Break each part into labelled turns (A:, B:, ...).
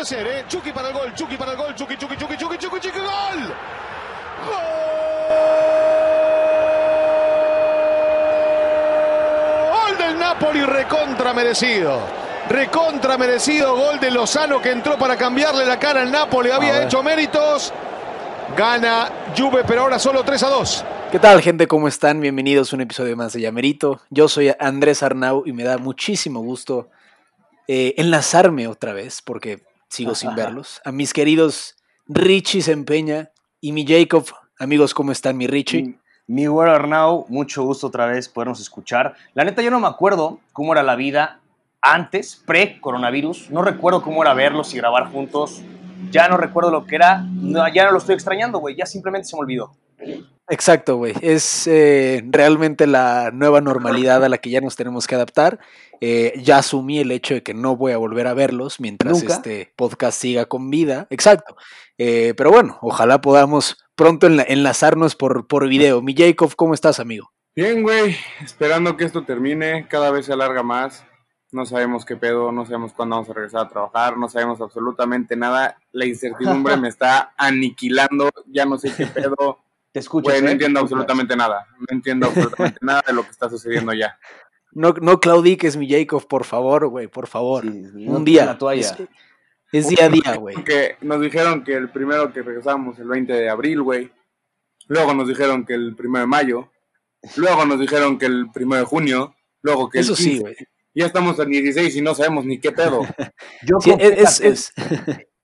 A: Puede ser, ¿eh? Chucky para el gol, Chucky para el gol, Chucky, Chucky, Chucky, Chucky, Chucky, Chucky, gol. Gol del Napoli recontra merecido. Recontra merecido gol de Lozano que entró para cambiarle la cara al Napoli. Había hecho méritos. Gana Juve, pero ahora solo 3 a 2.
B: ¿Qué tal, gente? ¿Cómo están? Bienvenidos a un episodio más de Llamerito. Yo soy Andrés Arnau y me da muchísimo gusto eh, enlazarme otra vez, porque sigo sin verlos, a mis queridos Richie Sempeña y mi Jacob. Amigos, ¿cómo están, mi Richie?
C: Mi, mi güero Arnau, mucho gusto otra vez podernos escuchar. La neta, yo no me acuerdo cómo era la vida antes, pre-coronavirus. No recuerdo cómo era verlos y grabar juntos. Ya no recuerdo lo que era. No, ya no lo estoy extrañando, güey. Ya simplemente se me olvidó.
B: Exacto, güey. Es eh, realmente la nueva normalidad a la que ya nos tenemos que adaptar. Eh, ya asumí el hecho de que no voy a volver a verlos mientras
C: ¿Nunca?
B: este podcast siga con vida. Exacto. Eh, pero bueno, ojalá podamos pronto enla- enlazarnos por, por video. Mi Jacob, ¿cómo estás, amigo?
D: Bien, güey, esperando que esto termine, cada vez se alarga más, no sabemos qué pedo, no sabemos cuándo vamos a regresar a trabajar, no sabemos absolutamente nada, la incertidumbre me está aniquilando, ya no sé qué pedo,
C: ¿Te escuchas?
D: güey, no
C: eh?
D: entiendo absolutamente nada, no entiendo absolutamente nada de lo que está sucediendo ya.
B: No, no claudiques, mi Jacob, por favor, güey, por favor.
C: Sí,
B: Un día.
C: la toalla.
B: Es, es día a día, güey.
D: Que nos dijeron que el primero que regresamos el 20 de abril, güey, luego nos dijeron que el primero de mayo, luego nos dijeron que el primero de junio, luego que el
B: Eso sí,
D: 15.
B: güey.
D: Ya estamos en 16 y no sabemos ni qué pedo.
C: Yo
B: Sí, es, es-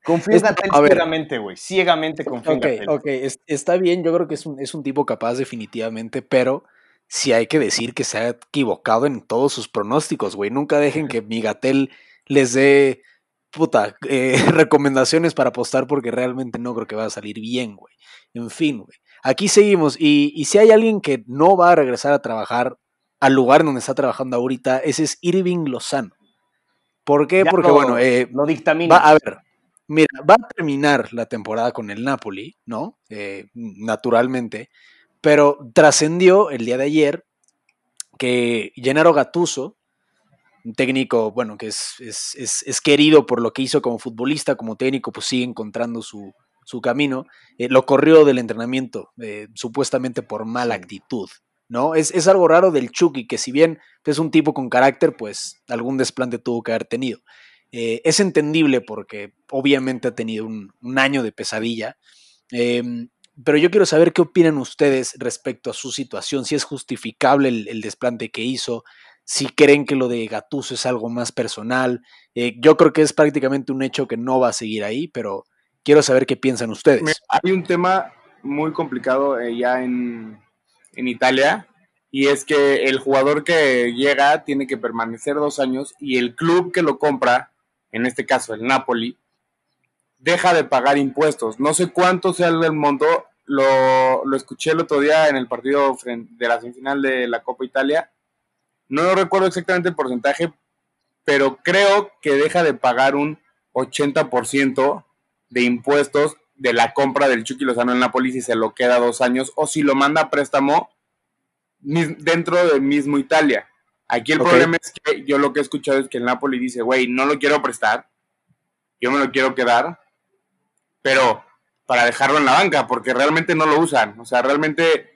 C: Confío ciegamente, güey. Ciegamente confío en
B: Ok, ok, es- está bien, yo creo que es un, es un tipo capaz definitivamente, pero sí hay que decir que se ha equivocado en todos sus pronósticos, güey. Nunca dejen que Migatel les dé, puta, eh, recomendaciones para apostar porque realmente no creo que va a salir bien, güey. En fin, güey. Aquí seguimos y, y si hay alguien que no va a regresar a trabajar al lugar donde está trabajando ahorita, ese es Irving Lozano. ¿Por qué?
C: Ya
B: Porque, bueno, eh,
C: Lo dictamina.
B: Va, a ver, mira, va a terminar la temporada con el Napoli, ¿no? Eh, naturalmente, pero trascendió el día de ayer que Gennaro Gattuso, un técnico, bueno, que es, es, es- es querido por lo que hizo como futbolista, como técnico, pues sigue encontrando su, su camino, eh, lo corrió del entrenamiento, eh, supuestamente por mala actitud, ¿no? Es, es algo raro del Chucky, que si bien es un tipo con carácter, pues algún desplante tuvo que haber tenido. Eh, es entendible porque obviamente ha tenido un, un año de pesadilla, em, pero yo quiero saber qué opinan ustedes respecto a su situación, si es justificable el, el desplante que hizo, si creen que lo de Gatuso es algo más personal. Eh, yo creo que es prácticamente un hecho que no va a seguir ahí, pero quiero saber qué piensan ustedes.
D: Mira, Hay un tema muy complicado eh, ya en, en Italia y es que el jugador que llega tiene que permanecer dos años y el club que lo compra, en este caso el Napoli, deja de pagar impuestos. No sé cuánto sea el monto, lo, lo escuché el otro día en el partido de la semifinal de la Copa Italia. No recuerdo exactamente el porcentaje, pero creo que deja de pagar un 80% de impuestos de la compra del Chucky Lozano en Napoli si se lo queda dos años o si lo manda a préstamo dentro del mismo Italia. Aquí el problema es que yo lo que he escuchado es que el Napoli dice, güey, no lo quiero prestar, yo me lo quiero quedar, pero para dejarlo en la banca, porque realmente no lo usan. O sea, realmente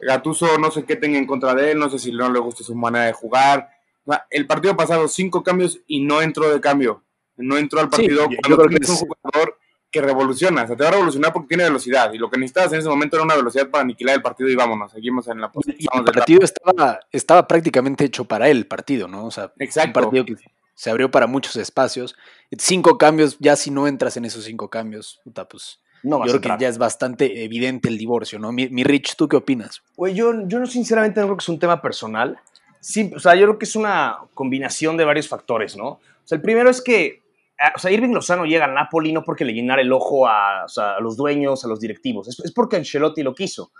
D: Gatuso no sé qué tenga en contra de él, no sé si no le gusta su manera de jugar. O sea, el partido pasado, cinco cambios y no entró de cambio. No entró al
B: Sí,
D: partido cuando
B: creo que
D: tienes un jugador que revoluciona. O sea, te va a revolucionar porque tiene velocidad. Y lo que necesitabas en ese momento era una velocidad para aniquilar el partido y vámonos, seguimos en la
B: Y el
D: posición. del-
B: partido estaba, estaba prácticamente hecho para él, el partido, ¿no? O sea, un
D: Exacto.
B: partido que se abrió para muchos espacios. Cinco cambios, ya si no entras en esos cinco cambios, puta, pues
C: No
B: yo
C: a
B: creo que ya es bastante evidente el divorcio, ¿no? Mi, mi Rich, ¿tú qué opinas?
C: Güey, yo, yo no, sinceramente no creo que es un tema personal. Sí, o sea, yo creo que es una combinación de varios factores, ¿no? O sea, el primero es que, ah, o sea, Irving Lozano llega al Napoli no porque le llenara el ojo a, o sea, a los dueños, a los directivos, es, es porque Ancelotti lo quiso,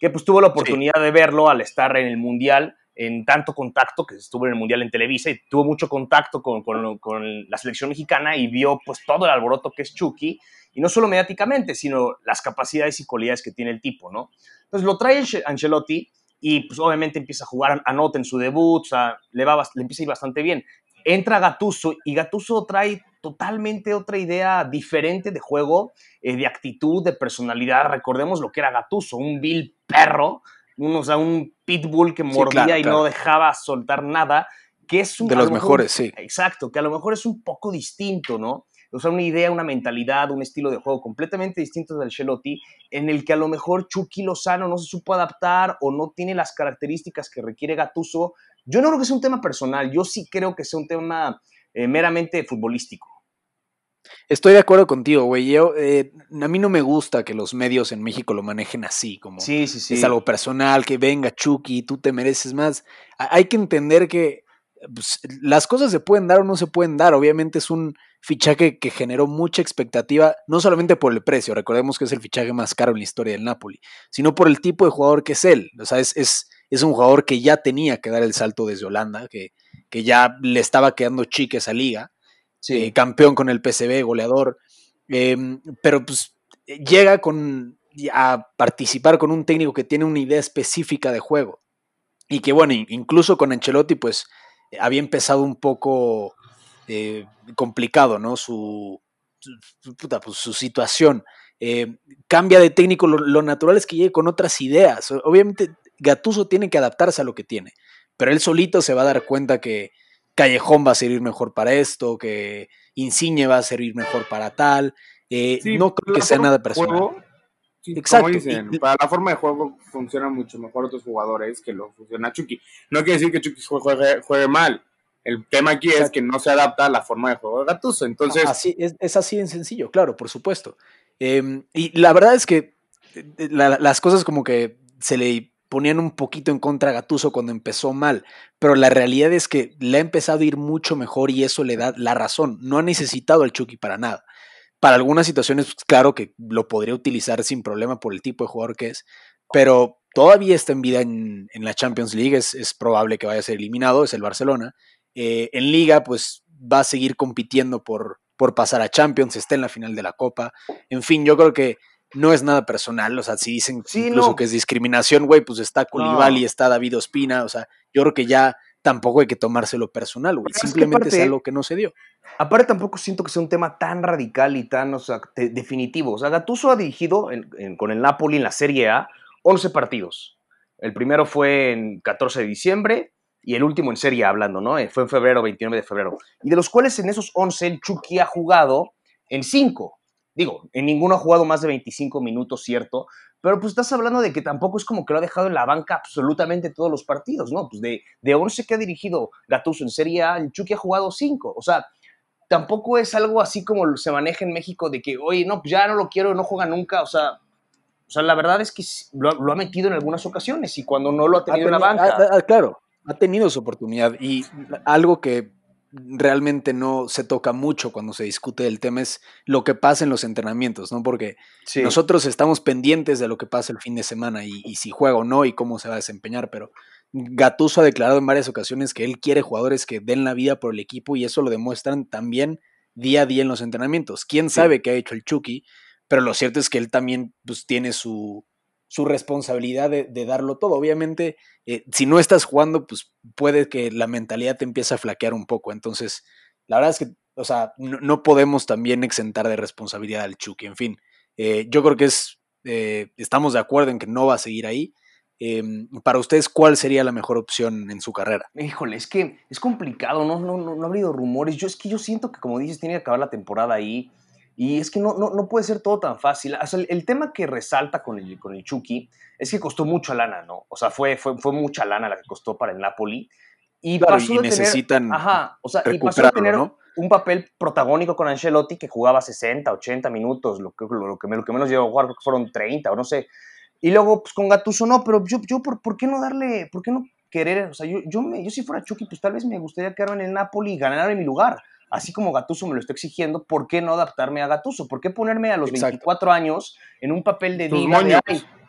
C: que pues tuvo la oportunidad de verlo al estar en el Mundial en tanto contacto, que estuvo en el Mundial en Televisa y tuvo mucho contacto con, con- con la selección mexicana y vio pues todo el alboroto que es Chucky, y no solo mediáticamente, sino las capacidades y cualidades que tiene el tipo, ¿no? Entonces lo trae Ancelotti y pues obviamente empieza a jugar, anota en su debut, o sea, le, va, le empieza a ir bastante bien. Entra Gatuso y Gatuso trae totalmente otra idea diferente de juego, eh, de actitud, de personalidad. Recordemos lo que era Gatuso, un vil perro, un, o sea, un pitbull que mordía y no dejaba soltar nada, que es un...
B: De los mejores, sí.
C: Exacto, que a lo mejor es un poco distinto, ¿no? O sea, una idea, una mentalidad, un estilo de juego completamente distinto del Shelotti, en el que a lo mejor Chucky Lozano no se supo adaptar o no tiene las características que requiere Gatuso. Yo no creo que sea un tema personal, yo sí creo que sea un tema eh, meramente futbolístico.
B: Estoy de acuerdo contigo, güey. Yo, eh, a mí no me gusta que los medios en México lo manejen así, como
C: sí, sí, sí.
B: es algo personal, que venga Chucky, tú te mereces más. Hay que entender que pues, las cosas se pueden dar o no se pueden dar. Obviamente es un fichaje que generó mucha expectativa, no solamente por el precio, recordemos que es el fichaje más caro en la historia del Napoli, sino por el tipo de jugador que es él. O sea, es, es, un jugador que ya tenía que dar el salto desde Holanda, que, que ya le estaba quedando chique esa liga, eh, campeón con el PCB, goleador, em, pero pues llega con, a participar con un técnico que tiene una idea específica de juego. Y que bueno, incluso con Ancelotti, pues había empezado un poco eh, complicado, ¿no? Su, pues, su situación. Eh, cambia de técnico, lo, natural es que llegue con otras ideas. Obviamente, Gatuso tiene que adaptarse a lo que tiene, pero él solito se va a dar cuenta que Callejón va a servir mejor para esto, que Insigne va a servir mejor para tal. Eh, no creo que sea nada personal.
D: Exacto. dicen, para la forma de juego funcionan mucho mejor otros jugadores que lo funciona Chucky. No quiere decir que Chucky juegue, mal. El tema aquí es que no se adapta a la forma de juego de Gattuso. Entonces,
B: así, es, así en sencillo, claro, por supuesto. Em, y la verdad es que eh, las cosas como que se le ponían un poquito en contra a Gatuso cuando empezó mal, pero la realidad es que le ha empezado a ir mucho mejor y eso le da la razón. No ha necesitado al Chucky para nada. Para algunas situaciones, pues, claro que lo podría utilizar sin problema por el tipo de jugador que es, pero todavía está en vida en, la Champions League, es, probable que vaya a ser eliminado, es el Barcelona. Eh, en Liga, pues va a seguir compitiendo por, por pasar a Champions, está en la final de la Copa. En fin, yo creo que no es nada personal, o sea, si dicen incluso que es discriminación, güey, pues está Culibali, está David Ospina, o sea, yo creo que ya tampoco hay que tomárselo personal, güey. Simplemente es, algo que no se dio.
C: Aparte, tampoco siento que sea un tema tan radical y tan o sea, definitivo. O sea, Gattuso ha dirigido con el Napoli en la Serie A 11 partidos. El primero fue en 14 de diciembre y el último en Serie A hablando, ¿no? Fue en febrero, 29 de febrero. Y de los cuales en esos 11 el Chucky ha jugado en 5. Digo, en ninguno ha jugado más de 25 minutos, cierto, pero pues estás hablando de que tampoco es como que lo ha dejado en la banca absolutamente todos los partidos, ¿no? Pues de, de 11 que ha dirigido Gattuso en Serie A, el Chucky ha jugado 5. O sea, tampoco es algo así como se maneja en México de que, oye, no, pues ya no lo quiero, no juega nunca. O sea, o sea la verdad es que lo, ha metido en algunas ocasiones y cuando no lo ha tenido en la banca.
B: claro, ha tenido su oportunidad y algo que realmente no se toca mucho cuando se discute el tema es lo que pasa en los entrenamientos, ¿no? Porque nosotros estamos pendientes de lo que pasa el fin de semana y, si juega o no y cómo se va a desempeñar, pero Gatuso ha declarado en varias ocasiones que él quiere jugadores que den la vida por el equipo y eso lo demuestran también día a día en los entrenamientos. ¿Quién sabe qué ha hecho el Chucky? Pero lo cierto es que él también pues, tiene su, su responsabilidad de, darlo todo. Obviamente, eh, si no estás jugando, pues puede que la mentalidad te empiece a flaquear un poco. Entonces, la verdad es que, o sea, no, podemos también exentar de responsabilidad al Chucky. En fin, eh, yo creo que es, eh, estamos de acuerdo en que no va a seguir ahí. Em, para ustedes, ¿cuál sería la mejor opción en su carrera?
C: Híjole, es que es complicado, no, no, no, no ha habido rumores. Yo es que yo siento que, como dices, tiene que acabar la temporada ahí. Y es que no, no, no puede ser todo tan fácil. el, tema que resalta con el, con el Chucky es que costó mucha lana, ¿no? O sea, fue, fue, fue mucha lana la que costó para el Napoli.
B: Y, pasó y necesitan
C: ajá, o sea, y pasó a tener un papel protagónico con Ancelotti que jugaba 60, 80 minutos, lo que, lo, que, lo que menos llegó a jugar fueron 30 o no sé. Y luego, pues con Gattuso no, pero yo, yo ¿por, ¿por qué no darle, por qué no querer? O sea, yo, yo, me, yo si fuera Chucky, pues tal vez me gustaría quedarme en el Napoli y ganar en mi lugar así como Gatuso me lo está exigiendo, ¿por qué no adaptarme a Gatuso? ¿Por qué ponerme a los 24 años en un papel de diva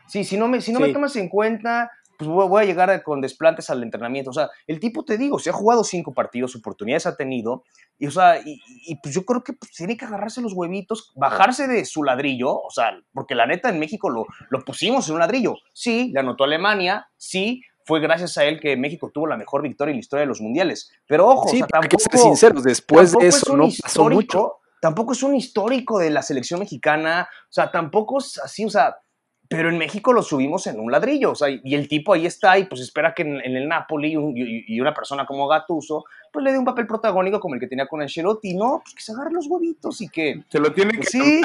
C: Sí, si no me, si no me tomas en cuenta, pues voy, a llegar con desplantes al entrenamiento. O sea, el tipo, te digo, se ha jugado cinco partidos, oportunidades ha tenido, y, o sea, y, pues yo creo que pues, tiene que agarrarse los huevitos, bajarse de su ladrillo, o sea, porque la neta en México lo, lo pusimos en un ladrillo. Sí, le anotó Alemania, sí, fue gracias a él que México tuvo la mejor victoria en la historia de los mundiales. Pero ojo,
B: sí, tampoco, que ser sinceros, después de eso no pasó mucho.
C: tampoco es un histórico de la selección mexicana, o sea, tampoco es así, o sea, pero en México lo subimos en un ladrillo, o sea, y el tipo ahí está y pues espera que en, el Napoli y, una persona como Gatuso pues le dé un papel protagónico como el que tenía con Ancelotti, no, pues que se agarre los huevitos y que...
D: Se lo tiene
C: pues
D: que
C: sí,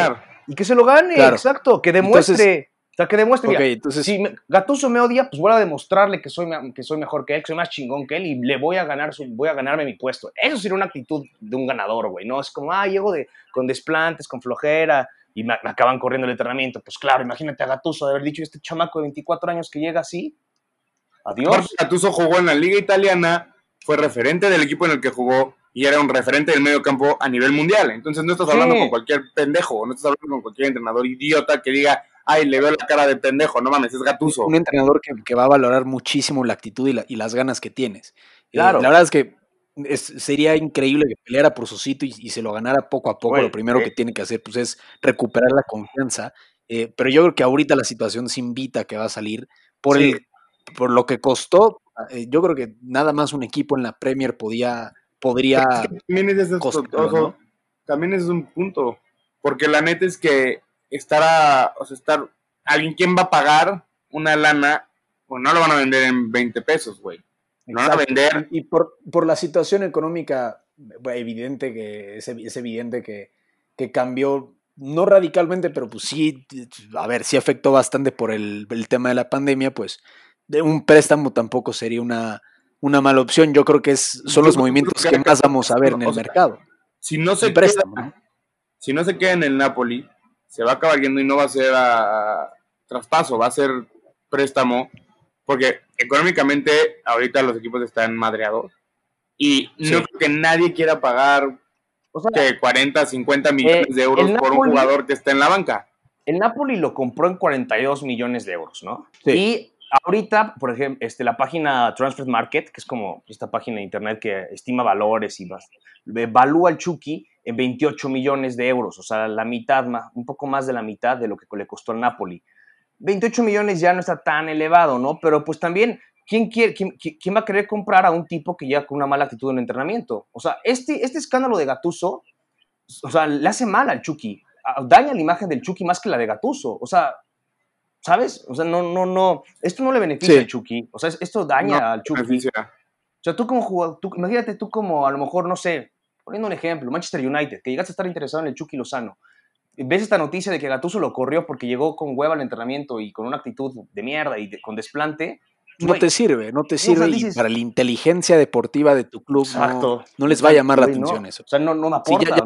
C: y que se lo gane, exacto, que demuestre... o sea, que demuestre. entonces... Si Gatuso me odia, pues voy a demostrarle que soy, que soy mejor que él, que soy más chingón que él y le voy a ganar, voy a ganarme mi puesto. Eso sería una actitud de un ganador, güey. No es como, ah, llego de, con desplantes, con flojera, y me, acaban corriendo el entrenamiento. Pues claro, imagínate a Gatuso de haber dicho este chamaco de 24 años que llega así. Adiós.
D: Gatuso jugó en la Liga Italiana, fue referente del equipo en el que jugó y era un referente del medio campo a nivel mundial. Entonces no estás hablando con cualquier pendejo, no estás hablando con cualquier entrenador idiota que diga, ay, le veo la cara de pendejo, no mames, es Gatuso.
B: Un entrenador que, va a valorar muchísimo la actitud y, las ganas que tienes.
C: Eh, claro.
B: la verdad es que sería increíble que peleara por su sitio y, se lo ganara poco a poco. lo primero que tiene que hacer pues, es recuperar la confianza. Eh, pero yo creo que ahorita la situación se invita a que va a salir por, el, por lo que costó. Eh, yo creo que nada más un equipo en la Premier podía, podría.
D: También es, también es un punto. Porque la neta es que estar, o sea, estar alguien quien va a pagar una lana, pues no lo van a vender en 20 pesos, güey. No a vender.
B: Y por, por, la situación económica, evidente que es, es evidente que, que, cambió, no radicalmente, pero pues sí, a ver, sí afectó bastante por el, el tema de la pandemia, pues de un préstamo tampoco sería una, una mala opción. Yo creo que es, son los movimientos que más vamos a ver en el mercado.
D: Si no se queda, si no se queda en el Napoli, se va a acabar yendo y no va a ser a traspaso, va a ser préstamo porque económicamente ahorita los equipos están madreados y no creo que nadie quiera pagar o sea, 40, 50 millones de euros por un jugador que está en la banca.
C: El Napoli lo compró en 42 millones de euros, ¿no? Y ahorita, por ejemplo, este, la página Transfer Market, que es como esta página de internet que estima valores y más, evalúa al Chucky en 28 millones de euros, o sea, la mitad, un poco más de la mitad de lo que le costó al Napoli. 28 millones ya no está tan elevado, ¿no? Pero pues también, ¿quién, quiere, quién, va a querer comprar a un tipo que ya con una mala actitud en el entrenamiento? O sea, este, este escándalo de Gatuso, o sea, le hace mal al Chucky, daña la imagen del Chucky más que la de Gatuso, o sea, ¿sabes? O sea, no, no, no, esto no le beneficia al Chucky, o sea, esto daña al Chucky. O sea, tú como jugador, imagínate tú como a lo mejor, no sé, poniendo un ejemplo, Manchester United, que llegaste a estar interesado en el Chucky Lozano, ves esta noticia de que Gattuso lo corrió porque llegó con hueva al entrenamiento y con una actitud de mierda y con desplante.
B: No te sirve, no te sirve y para la inteligencia deportiva de tu club no, les va a llamar la atención eso.
C: O sea, no, me aporta,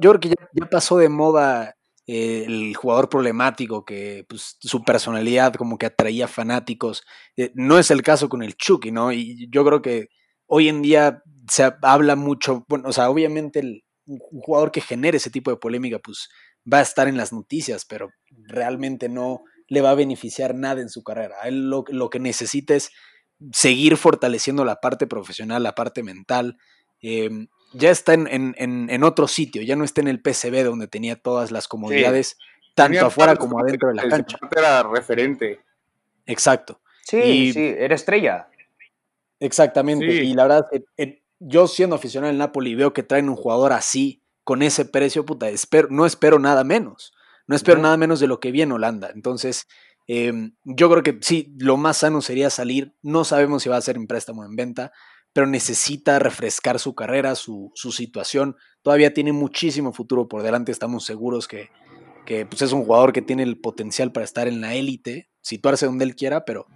B: yo creo que ya, pasó de moda eh, el jugador problemático que pues, su personalidad como que atraía fanáticos. Eh, no es el caso con el Chucky, ¿no? Y yo creo que hoy en día se habla mucho, bueno, o sea, obviamente el, un jugador que genere ese tipo de polémica, pues va a estar en las noticias, pero realmente no le va a beneficiar nada en su carrera. él lo, que necesita es seguir fortaleciendo la parte profesional, la parte mental. Em, ya está en, otro sitio, ya no está en el PCB donde tenía todas las comodidades, tanto afuera como adentro de la cancha.
D: Era referente.
B: Exacto.
C: Sí, sí, era estrella.
B: Exactamente. Y la verdad, yo siendo aficionado al Napoli veo que traen un jugador así, con ese precio, puta, espero, no espero nada menos. No espero nada menos de lo que vi en Holanda. Entonces, em, yo creo que sí, lo más sano sería salir. No sabemos si va a ser en préstamo o en venta, pero necesita refrescar su carrera, su, su, situación. Todavía tiene muchísimo futuro por delante. Estamos seguros que, que pues es un jugador que tiene el potencial para estar en la élite, situarse donde él quiera, pero,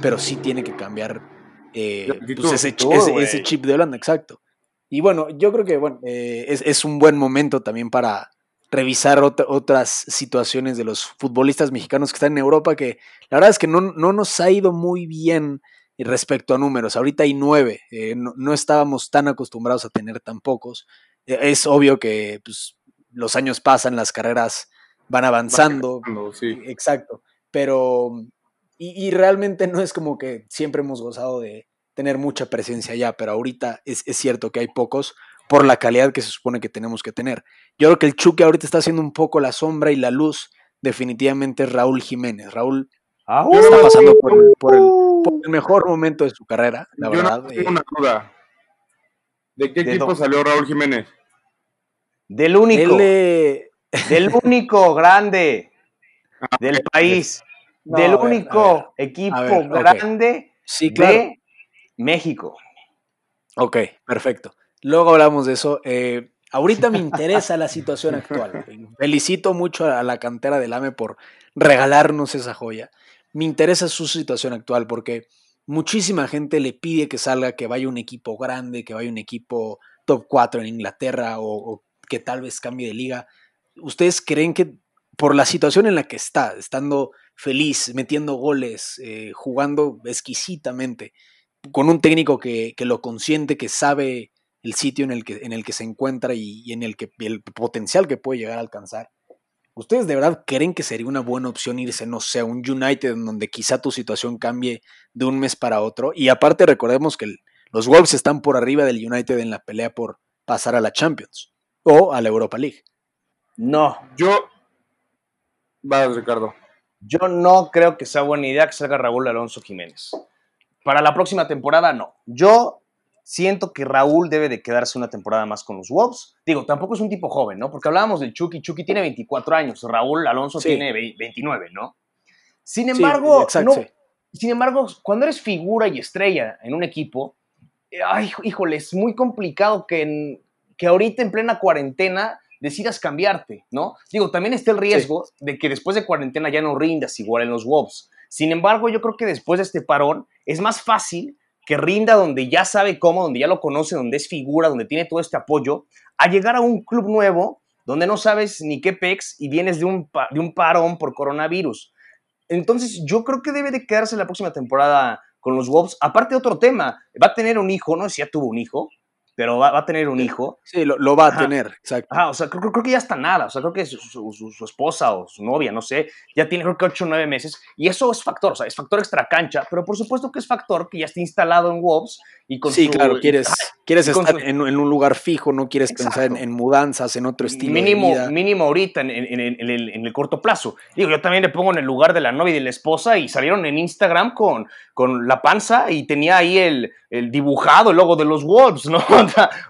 B: pero sí tiene que cambiar eh, pues ese, ese, chip de Holanda, exacto. Y bueno, yo creo que bueno, eh, es, un buen momento también para revisar otras situaciones de los futbolistas mexicanos que están en Europa, que la verdad es que no, nos ha ido muy bien respecto a números. Ahorita hay nueve, eh, no, estábamos tan acostumbrados a tener tan pocos. Es obvio que pues, los años pasan, las carreras van avanzando. Exacto. Pero, y, y, realmente no es como que siempre hemos gozado de, tener mucha presencia ya, pero ahorita es, cierto que hay pocos por la calidad que se supone que tenemos que tener. Yo creo que el Chuque ahorita está haciendo un poco la sombra y la luz, definitivamente es Raúl Jiménez. Raúl está pasando por el, mejor momento de su carrera, la verdad.
D: tengo eh. una duda. ¿De qué equipo salió Raúl Jiménez?
C: Del único.
B: L-
C: Del único grande del país.
B: No,
C: del
B: ver,
C: único
B: ver,
C: equipo
B: ver,
C: grande
B: Sí, claro.
C: de México.
B: Ok, perfecto. Luego hablamos de eso. Eh, ahorita me interesa la situación actual. Felicito mucho a la cantera del AME por regalarnos esa joya. Me interesa su situación actual porque muchísima gente le pide que salga, que vaya un equipo grande, que vaya un equipo top 4 en Inglaterra o, o que tal vez cambie de liga. ¿Ustedes creen que por la situación en la que está, estando feliz, metiendo goles, eh, jugando exquisitamente, con un técnico que, que, lo consiente, que sabe el sitio en el que, en el que se encuentra y, y en el que el potencial que puede llegar a alcanzar. ¿Ustedes de verdad creen que sería una buena opción irse, no sé, a un United en donde quizá tu situación cambie de un mes para otro? Y aparte recordemos que el, los Wolves están por arriba del United en la pelea por pasar a la Champions o a la Europa League.
C: No.
D: Yo. Vas, Ricardo.
C: Yo no creo que sea buena idea que salga Raúl Alonso Jiménez. Para la próxima temporada, no. Yo siento que Raúl debe de quedarse una temporada más con los Wolves. Digo, tampoco es un tipo joven, ¿no? Porque hablábamos del Chucky. Chucky tiene 24 años. Raúl Alonso
B: Sí.
C: tiene 29, ¿no? Sin embargo,
B: Sí,
C: no- sin embargo, cuando eres figura y estrella en un equipo, eh, ay, híjole, es muy complicado que, en- que ahorita en plena cuarentena decidas cambiarte, ¿no? Digo, también está el riesgo de que después de cuarentena ya no rindas igual en los Wolves. Sin embargo, yo creo que después de este parón es más fácil que rinda donde ya sabe cómo, donde ya lo conoce, donde es figura, donde tiene todo este apoyo, a llegar a un club nuevo donde no sabes ni qué pex y vienes de un, de un parón por coronavirus. Entonces, yo creo que debe de quedarse la próxima temporada con los Wolves. Aparte, otro tema, va a tener un hijo, no si ya tuvo un hijo, pero va, va a tener un hijo.
B: Sí, lo, lo va a
C: Ajá.
B: tener, exacto.
C: Ajá, o sea, creo, creo que ya está nada. O sea, creo que su, su- su- esposa o su novia, no sé, ya tiene creo que 8 o 9 meses. Y eso es factor, o sea, es factor extra cancha, pero por supuesto que es factor que ya está instalado en Wolves y con
B: sí,
C: su-
B: claro, quieres,
C: Ajá,
B: quieres
C: y
B: estar en, en un lugar fijo, no quieres pensar en,
C: Exacto.
B: en mudanzas, en otro estilo
C: mínimo,
B: de vida.
C: mínimo ahorita en, en- en- en el, en el corto plazo. Digo, yo también le pongo en el lugar de la novia y de la esposa y salieron en Instagram con, con la panza y tenía ahí el, el dibujado, el logo de los Wolves, ¿no?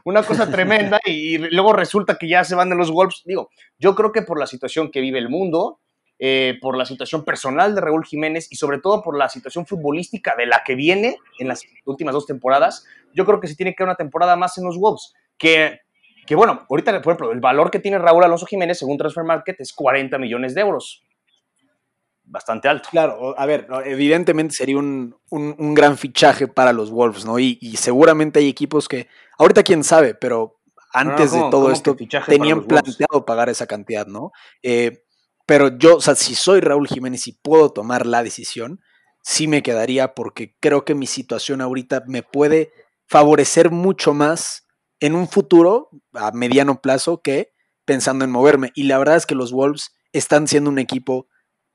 C: Una cosa tremenda y, y luego resulta que ya se van de los Wolves. Digo, yo creo que por la situación que vive el mundo, eh, por la situación personal de Raúl Jiménez y sobre todo por la situación futbolística de la que viene en las últimas dos temporadas, yo creo que se tiene que dar una temporada más en los Wolves. Que, que bueno, ahorita, por ejemplo, el valor que tiene Raúl Alonso Jiménez según Transfer Market es 40 millones de euros. Bastante alto.
B: Claro, a ver, evidentemente sería un, un- un gran fichaje para los Wolves, ¿no? Y, y seguramente hay equipos que, ahorita quién sabe, pero antes
C: ¿cómo-
B: de todo esto tenían
C: Wolves?
B: planteado pagar esa cantidad, ¿no? Eh, pero yo, o sea, si soy Raúl Jiménez y puedo tomar la decisión, sí me quedaría porque creo que mi situación ahorita me puede favorecer mucho más en un futuro a mediano plazo que pensando en moverme. Y la verdad es que los Wolves están siendo un equipo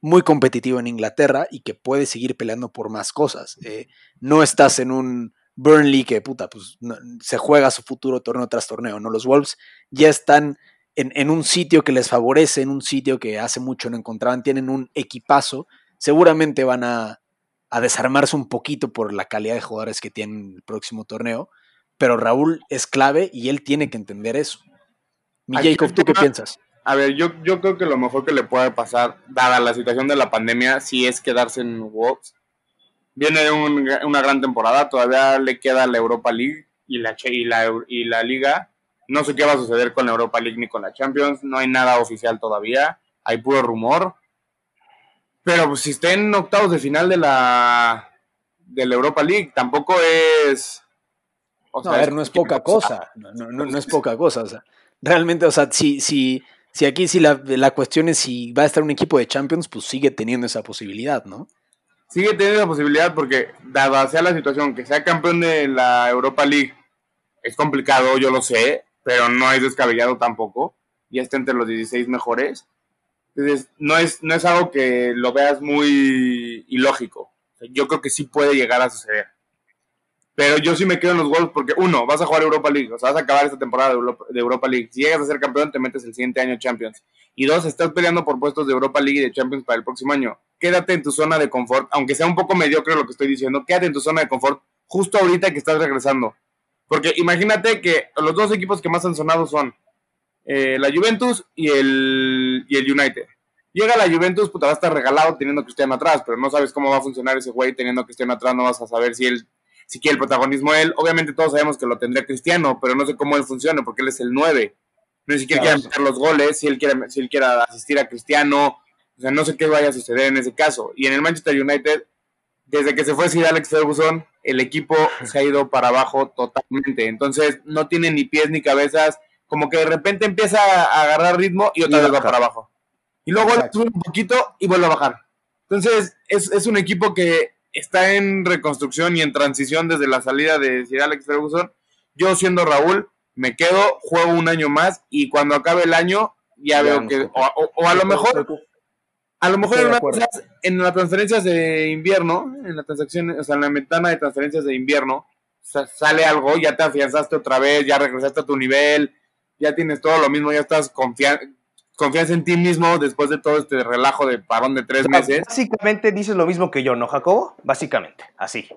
B: muy competitivo en Inglaterra y que puede seguir peleando por más cosas. Eh, no estás en un Burnley que, puta, pues no- se juega su futuro torneo tras torneo, ¿no? Los Wolves ya están en, en un sitio que les favorece, en un sitio que hace mucho no encontraban, tienen un equipazo, seguramente van a, a desarmarse un poquito por la calidad de jugadores que tienen el próximo torneo, pero Raúl es clave y él tiene que entender eso. Mi Jacob, ¿tú qué piensas?
D: A ver, yo, yo creo que lo mejor que le puede pasar, dada la situación de la pandemia, sí es quedarse en Wolves. Viene de un- una gran temporada, todavía le queda la Europa League y la, y, la, y la Liga. No sé qué va a suceder con la Europa League ni con la Champions, no hay nada oficial todavía, hay puro rumor. Pero pues, si está en octavos de final de la, de la Europa League, tampoco es... o
B: No,
D: sea,
B: a ver, no es poca cosa. No, no, no- no es poca cosa. O sea, realmente, o sea, si, si, si aquí si la, la cuestión es si va a estar un equipo de Champions, pues sigue teniendo esa posibilidad, ¿no?
D: sigue teniendo la posibilidad porque, dada sea la situación, que sea campeón de la Europa League, es complicado, yo lo sé, pero no es descabellado tampoco. Ya está entre los 16 mejores. Entonces, no es, no es algo que lo veas muy ilógico. Yo creo que sí puede llegar a suceder. Pero yo sí me quedo en los Wolves porque, uno, vas a jugar Europa League, o sea, vas a acabar esta temporada de Europa, League. Si llegas a ser campeón, te metes el siguiente año Champions. Y dos, estás peleando por puestos de Europa League y de Champions para el próximo año. Quédate en tu zona de confort, aunque sea un poco mediocre lo que estoy diciendo, quédate en tu zona de confort justo ahorita que estás regresando. Porque imagínate que los dos equipos que más han sonado son eh, la Juventus y el, y el United. Llega la Juventus, puta, va a estar regalado teniendo a Cristiano atrás, pero no sabes cómo va a funcionar ese güey teniendo a Cristiano atrás, no vas a saber si él, si quiere el protagonismo él. Obviamente todos sabemos que lo tendría Cristiano, pero no sé cómo él funciona, porque él es el 9. No sé si quiere meter los goles, si él quiere, si él quiere asistir a Cristiano, o sea, no sé qué vaya a suceder en ese caso. Y en el Manchester United, desde que se fue Sir Alex Ferguson, el equipo se ha ido para abajo totalmente. Entonces, no tiene ni pies ni cabezas. Como que de repente empieza a agarrar ritmo y otra vez va para abajo. Y luego sube un poquito y vuelve a bajar. Entonces, es, es, un equipo que está en reconstrucción y en transición desde la salida de Sir Alex Ferguson. Yo, siendo Raúl, me quedo, juego un año más y cuando acabe el año, ya, veo que. o a lo mejor a lo mejor en, las transferencias de invierno, en la transacción, o sea, en la ventana de transferencias de invierno, sale algo, ya te afianzaste otra vez, ya regresaste a tu nivel, ya tienes todo lo mismo, ya estás confiando confianza en ti mismo después de todo este relajo de parón de tres meses.
C: Básicamente dices lo mismo que yo, ¿no, Jacobo? Básicamente, así.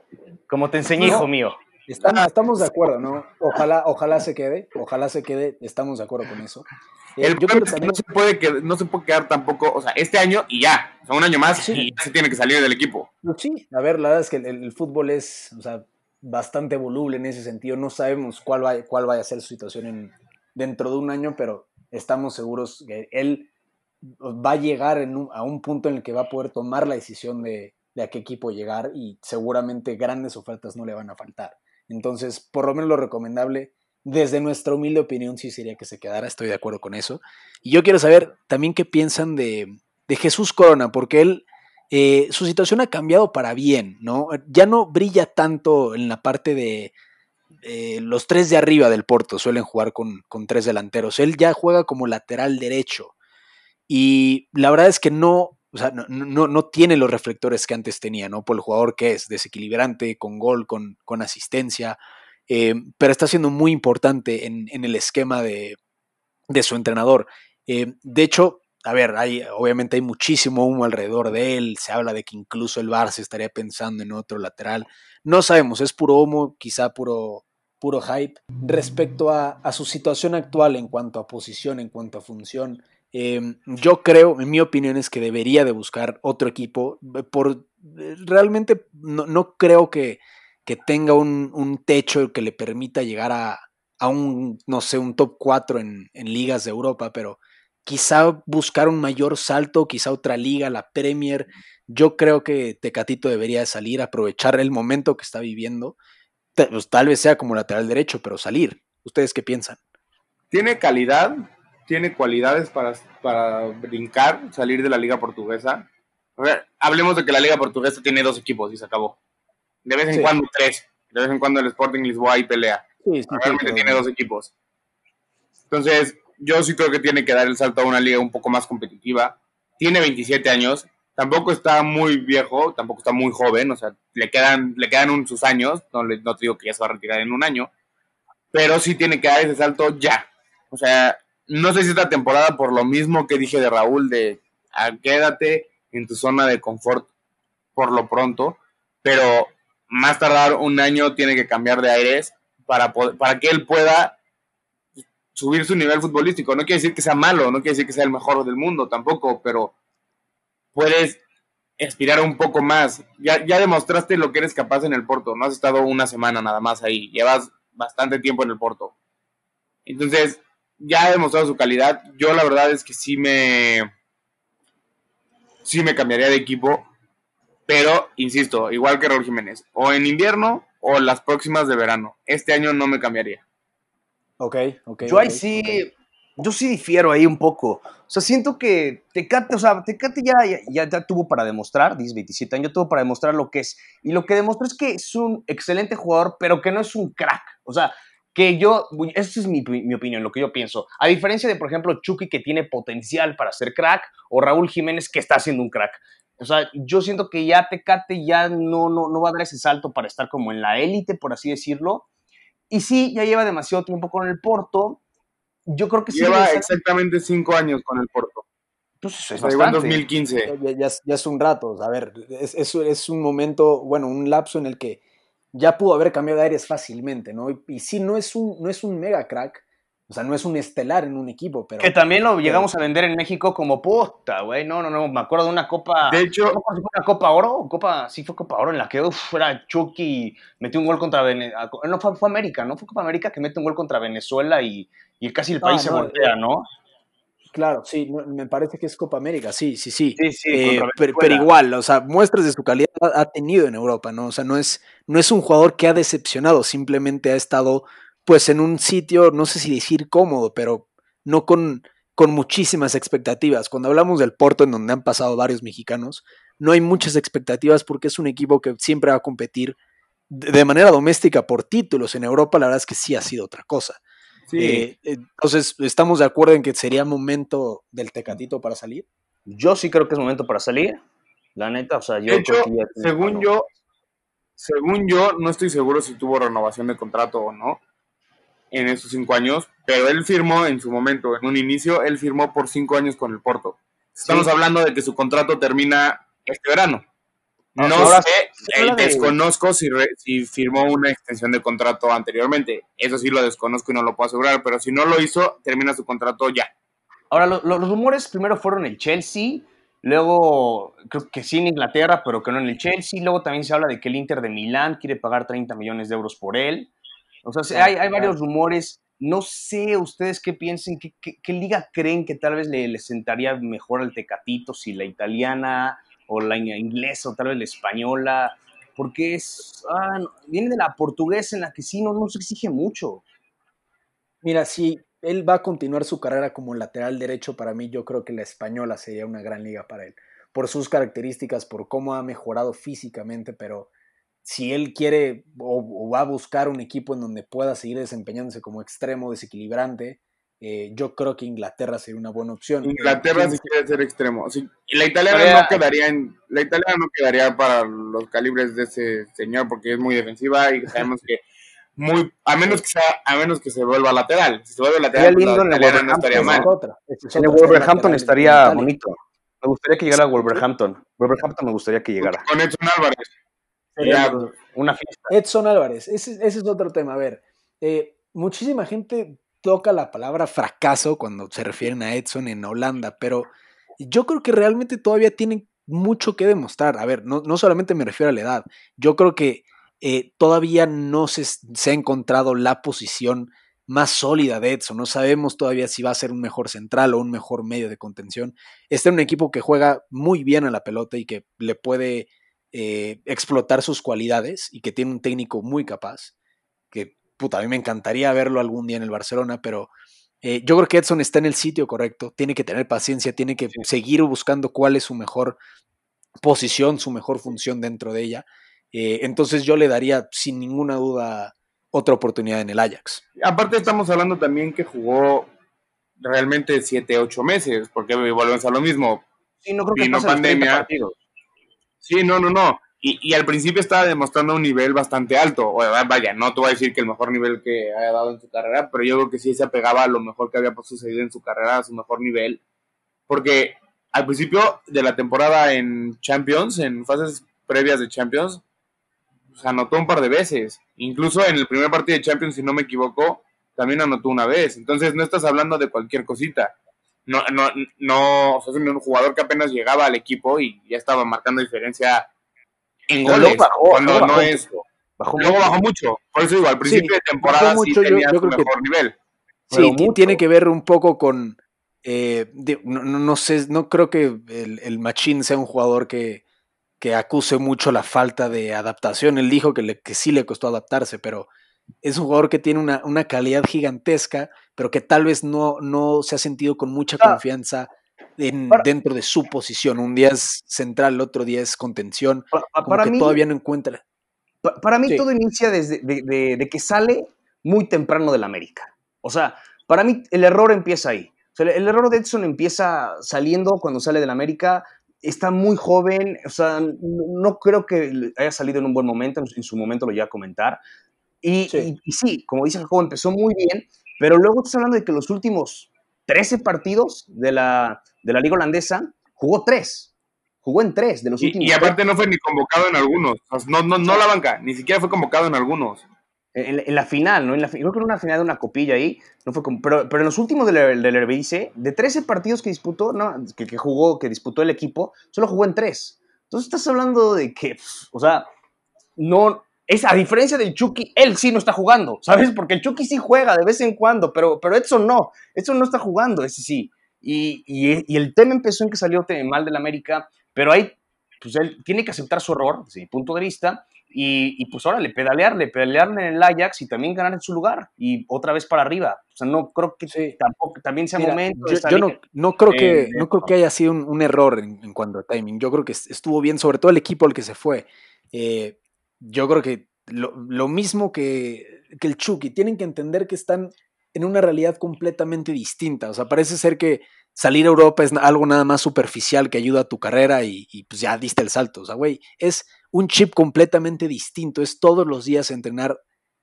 C: Como te enseñé, hijo mío.
B: estamos de acuerdo, ¿no? Ojalá, ojalá se quede, ojalá se quede, estamos de acuerdo con eso.
D: Eh, el problema es que no se, puede que, no se puede quedar tampoco, o sea, este año y ya, o sea, un año más y ya se tiene que salir del equipo.
B: Pues sí, a ver, la verdad es que el, fútbol es, o sea, bastante voluble en ese sentido. No sabemos cuál, va, cuál vaya a ser su situación en, dentro de un año, pero estamos seguros que él va a llegar a un punto en el que va a poder tomar la decisión de, de a qué equipo llegar y seguramente grandes ofertas no le van a faltar. Entonces, por lo menos lo recomendable desde nuestra humilde opinión sí sería que se quedara, estoy de acuerdo con eso. Y yo quiero saber también qué piensan de, Jesús Corona, porque él, eh, su situación ha cambiado para bien, ¿no? Ya no brilla tanto en la parte de eh, los tres de arriba del Porto, suelen jugar con, tres delanteros. Él ya juega como lateral derecho. Y la verdad es que no, no, no, tiene los reflectores que antes tenía, ¿no? Por el jugador que es desequilibrante, con gol, con, con asistencia. Eh, pero está siendo muy importante en, el esquema de, su entrenador. Eh, de hecho, a ver, hay, obviamente hay muchísimo humo alrededor de él, se habla de que incluso el Barça estaría pensando en otro lateral. No sabemos, es puro humo, quizá puro, puro hype. Respecto a, su situación actual en cuanto a posición, en cuanto a función, eh, yo creo, en mi opinión, es que debería de buscar otro equipo. Por, realmente no creo que, que tenga un, techo que le permita llegar a, un, no sé, un top 4 en, ligas de Europa, pero quizá buscar un mayor salto, quizá otra liga, la Premier. Yo creo que Tecatito debería salir, aprovechar el momento que está viviendo. Pues, tal vez sea como lateral derecho, pero salir. ¿Ustedes qué piensan?
D: Tiene calidad, tiene cualidades para, para brincar, salir de la liga portuguesa. hablemos de que la liga portuguesa tiene dos equipos y se acabó. De vez en cuando tres. De vez en cuando el Sporting Lisboa ahí pelea. Sí, Realmente tiene dos equipos. Entonces, yo sí creo que tiene que dar el salto a una liga un poco más competitiva. Tiene 27 años. Tampoco está muy viejo, tampoco está muy joven. O sea, le quedan, le quedan sus años. No, no te digo que ya se va a retirar en un año. Pero sí tiene que dar ese salto ya. O sea, no sé si esta temporada, por lo mismo que dije de Raúl, de ah, quédate en tu zona de confort por lo pronto. Pero más tardar un año tiene que cambiar de aires para, para que él pueda subir su nivel futbolístico. No quiere decir que sea malo, no quiere decir que sea el mejor del mundo tampoco, pero puedes aspirar un poco más. Ya, ya demostraste lo que eres capaz en el Porto, no has estado una semana nada más ahí, llevas bastante tiempo en el Porto. Entonces, ya ha demostrado su calidad. Yo la verdad es que sí me sí me cambiaría de equipo pero, insisto, igual que Raúl Jiménez, o en invierno o las próximas de verano. Este año no me cambiaría.
B: Ok, ok.
C: Yo ahí sí, yo sí difiero ahí un poco. O sea, siento que Tecate, o sea, Tecate ya, ya, ya tuvo para demostrar, dice 27 años, tuvo para demostrar lo que es. Y lo que demostró es que es un excelente jugador, pero que no es un crack. O sea, que yo, esa es mi, mi, opinión, lo que yo pienso. A diferencia de, por ejemplo, Chucky, que tiene potencial para ser crack, o Raúl Jiménez, que está haciendo un crack. O sea, yo siento que ya Tecate ya no, no, no va a dar ese salto para estar como en la élite, por así decirlo. Y sí, ya lleva demasiado tiempo con el Porto. Yo creo que
D: lleva exactamente cinco años con el Porto.
C: Pues es en
D: 2015.
B: Ya, ya, es un rato. A ver, es, es, un momento, bueno, un lapso en el que ya pudo haber cambiado de aires fácilmente, ¿no? Y, y sí, no es un, no es un mega crack, O sea, no es un estelar en un equipo, pero...
C: Que también lo llegamos a vender en México como puta, güey. No, no, no. Me acuerdo de una copa...
D: De hecho...
C: ¿no fue una Copa Oro? Copa, sí fue Copa Oro en la que uf, era Chucky, metió un gol contra Venezuela. No, fue, fue, América, ¿no? Fue Copa América que mete un gol contra Venezuela y, y casi el país ah, se no, voltea, ¿no?
B: Claro, sí, me parece que es Copa América, sí, sí, sí. sí, sí eh, pero, pero, igual, o sea, muestras de su calidad ha tenido en Europa, ¿no? O sea, no es, no es un jugador que ha decepcionado, simplemente ha estado pues en un sitio, no sé si decir cómodo, pero no con, con muchísimas expectativas. Cuando hablamos del Porto, en donde han pasado varios mexicanos, no hay muchas expectativas porque es un equipo que siempre va a competir de manera doméstica por títulos. En Europa, la verdad es que sí ha sido otra cosa. Eh, entonces, ¿estamos de acuerdo en que sería momento del Tecatito para salir?
C: Yo sí creo que es momento para salir. La neta, o sea, yo.
D: De hecho, según yo, según yo, no estoy seguro si tuvo renovación de contrato o no en esos cinco años, pero él firmó en su momento, en un inicio, él firmó por cinco años con el Porto. Estamos hablando de que su contrato termina este verano. No, sé, eh, desconozco si, si, firmó una extensión de contrato anteriormente. Eso sí lo desconozco y no lo puedo asegurar, pero si no lo hizo, termina su contrato ya.
C: Ahora, los rumores primero fueron el Chelsea, luego creo que sí en Inglaterra, pero que no en el Chelsea. Luego también se habla de que el Inter de Milán quiere pagar 30 millones de euros por él. O sea, hay, hay varios rumores. No sé ustedes qué piensen, qué, qué, liga creen que tal vez le, le, sentaría mejor al Tecatito, si la italiana o la inglesa o tal vez la española, porque es, ah, viene de la portuguesa en la que sí no, no se exige mucho.
B: Mira, si él va a continuar su carrera como lateral derecho, para mí yo creo que la española sería una gran liga para él, por sus características, por cómo ha mejorado físicamente, pero si él quiere o, va a buscar un equipo en donde pueda seguir desempeñándose como extremo desequilibrante, eh, yo creo que Inglaterra sería una buena opción.
D: Inglaterra sí quiere ser extremo. Y la italiana no quedaría en, la italiana no quedaría para los calibres de ese señor porque es muy defensiva y sabemos que muy a menos que sea a menos que se vuelva lateral. Si se vuelve lateral, pues la italiana no estaría mal.
C: En el Wolverhampton estaría bonito. Me gustaría que llegara a Wolverhampton. Wolverhampton me gustaría que llegara.
D: Con Edson Álvarez
B: una fiesta. Edson Álvarez, ese, ese, es otro tema. A ver, eh, muchísima gente toca la palabra fracaso cuando se refieren a Edson en Holanda, pero yo creo que realmente todavía tienen mucho que demostrar. A ver, no, no solamente me refiero a la edad, yo creo que eh, todavía no se, se, ha encontrado la posición más sólida de Edson. No sabemos todavía si va a ser un mejor central o un mejor medio de contención. Este es un equipo que juega muy bien a la pelota y que le puede eh, explotar sus cualidades y que tiene un técnico muy capaz, que puta, a mí me encantaría verlo algún día en el Barcelona, pero eh, yo creo que Edson está en el sitio correcto, tiene que tener paciencia, tiene que seguir buscando cuál es su mejor posición, su mejor función dentro de ella. Eh, entonces yo le daría sin ninguna duda otra oportunidad en el Ajax.
D: Aparte estamos hablando también que jugó realmente 7, 8 meses, porque volvemos a lo mismo.
C: Sí, no creo que pandemia.
D: Sí, no, no, no. Y, y, al principio estaba demostrando un nivel bastante alto. O, vaya, no te voy a decir que el mejor nivel que haya dado en su carrera, pero yo creo que sí se apegaba a lo mejor que había sucedido en su carrera, a su mejor nivel. Porque al principio de la temporada en Champions, en fases previas de Champions, se anotó un par de veces. Incluso en el primer partido de Champions, si no me equivoco, también anotó una vez. Entonces no estás hablando de cualquier cosita no, no, no, o sea, es un jugador que apenas llegaba al equipo y ya estaba marcando diferencia en goles. cuando no es. Bajó luego bajó mucho. Por eso digo, al principio de temporada sí tenía su mejor nivel.
B: Sí, tiene que ver un poco con. Eh, no, no, sé, no creo que el, el Machín sea un jugador que, que acuse mucho la falta de adaptación. Él dijo que, le, que sí le costó adaptarse, pero es un jugador que tiene una, una, calidad gigantesca, pero que tal vez no, no se ha sentido con mucha confianza en, dentro de su posición. Un día es central, el otro día es contención, para, que todavía no encuentra.
C: Para mí todo inicia desde de, que sale muy temprano del América. O sea, para mí el error empieza ahí. el error de Edson empieza saliendo cuando sale del América. Está muy joven, o sea, no creo que haya salido en un buen momento, en su momento lo iba a comentar. Y sí. como dice juego, empezó muy bien, pero luego estás hablando de que los últimos 13 partidos de la, de la liga holandesa jugó 3. Jugó en 3 de los últimos.
D: Y aparte no fue ni convocado en algunos. No, no, no la banca, ni siquiera fue convocado en algunos.
C: En, la final, ¿no? En la, creo que en una final de una copilla ahí, no fue pero, pero en los últimos del, del RBIC, de 13 partidos que disputó, no, que, que, jugó, que disputó el equipo, solo jugó en 3. Entonces estás hablando de que, o sea, no, es a diferencia del Chucky, él sí no está jugando, ¿sabes? Porque el Chucky sí juega de vez en cuando, pero, pero Edson no, Edson no está jugando, ese sí. Y, y, el tema empezó en que salió mal del América, pero ahí, pues él tiene que aceptar su error, desde mi punto de vista, y, pues ahora le pedalearle, pedalearle en el Ajax y también ganar en su lugar y otra vez para arriba. O sea, no creo que tampoco, también sea momento.
B: Yo, no, no, creo que, no creo que haya sido un, error en, cuanto a timing. Yo creo que estuvo bien, sobre todo el equipo al que se fue. Eh, yo creo que lo, mismo que, que el Chucky, tienen que entender que están en una realidad completamente distinta. O sea, parece ser que salir a Europa es algo nada más superficial que ayuda a tu carrera y, pues ya diste el salto. O sea, güey, es un chip completamente distinto, es todos los días entrenar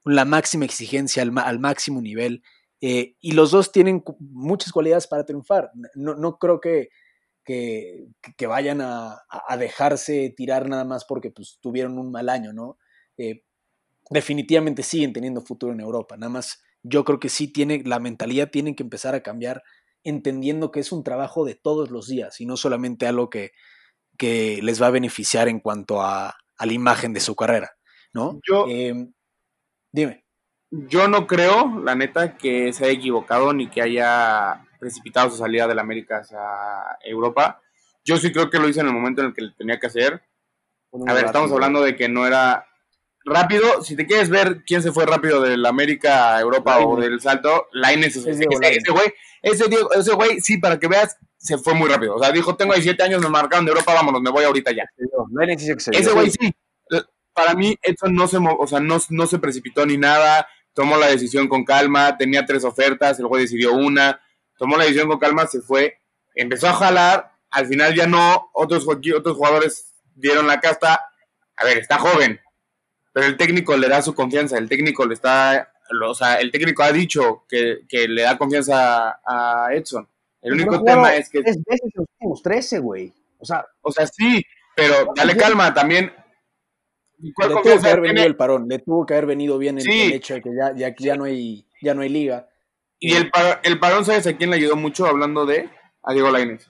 B: la máxima exigencia al, máximo nivel. Eh, y los dos tienen muchas cualidades para triunfar. No, no creo que, que, que vayan a, a, dejarse tirar nada más porque pues, tuvieron un mal año, ¿no? Eh, definitivamente siguen teniendo futuro en Europa. Nada más yo creo que sí tiene, la mentalidad tiene que empezar a cambiar entendiendo que es un trabajo de todos los días y no solamente algo que, que les va a beneficiar en cuanto a, la imagen de su carrera, ¿no?
D: Yo,
B: em, dime.
D: Yo no creo, la neta, que se haya equivocado ni que haya precipitado su salida de la América hacia Europa. Yo sí creo que lo hizo en el momento en el que le tenía que hacer. A ver, estamos hablando de que no era rápido. Si te quieres ver quién se fue rápido del América a Europa o del Salto, Lainez ese, ese, güey, ese, ese güey, sí, para que veas, se fue muy rápido. O sea, dijo, tengo 17 años, me marcaron de Europa, vámonos, me voy ahorita ya. Ese güey sí. Para mí, eso no se, o sea, no, no se precipitó ni nada, tomó la decisión con calma, tenía tres ofertas, el güey decidió una, tomó la decisión con calma, se fue, empezó a jalar, al final ya no, otros, otros jugadores dieron la casta, a ver, está joven, pero el técnico le da su confianza, el técnico le está, o sea, el técnico ha dicho que, que le da confianza a Edson. El único tema es que.
C: Tres veces los últimos 13, güey. O sea,
D: o sea, sí, pero dale calma también.
B: ¿Cuál le tuvo que haber venido el parón, le tuvo que haber venido bien el, hecho de que ya, ya, ya, no hay, ya no hay liga.
D: Y el, el parón, ¿sabes a quién le ayudó mucho hablando de? A Diego Lainez.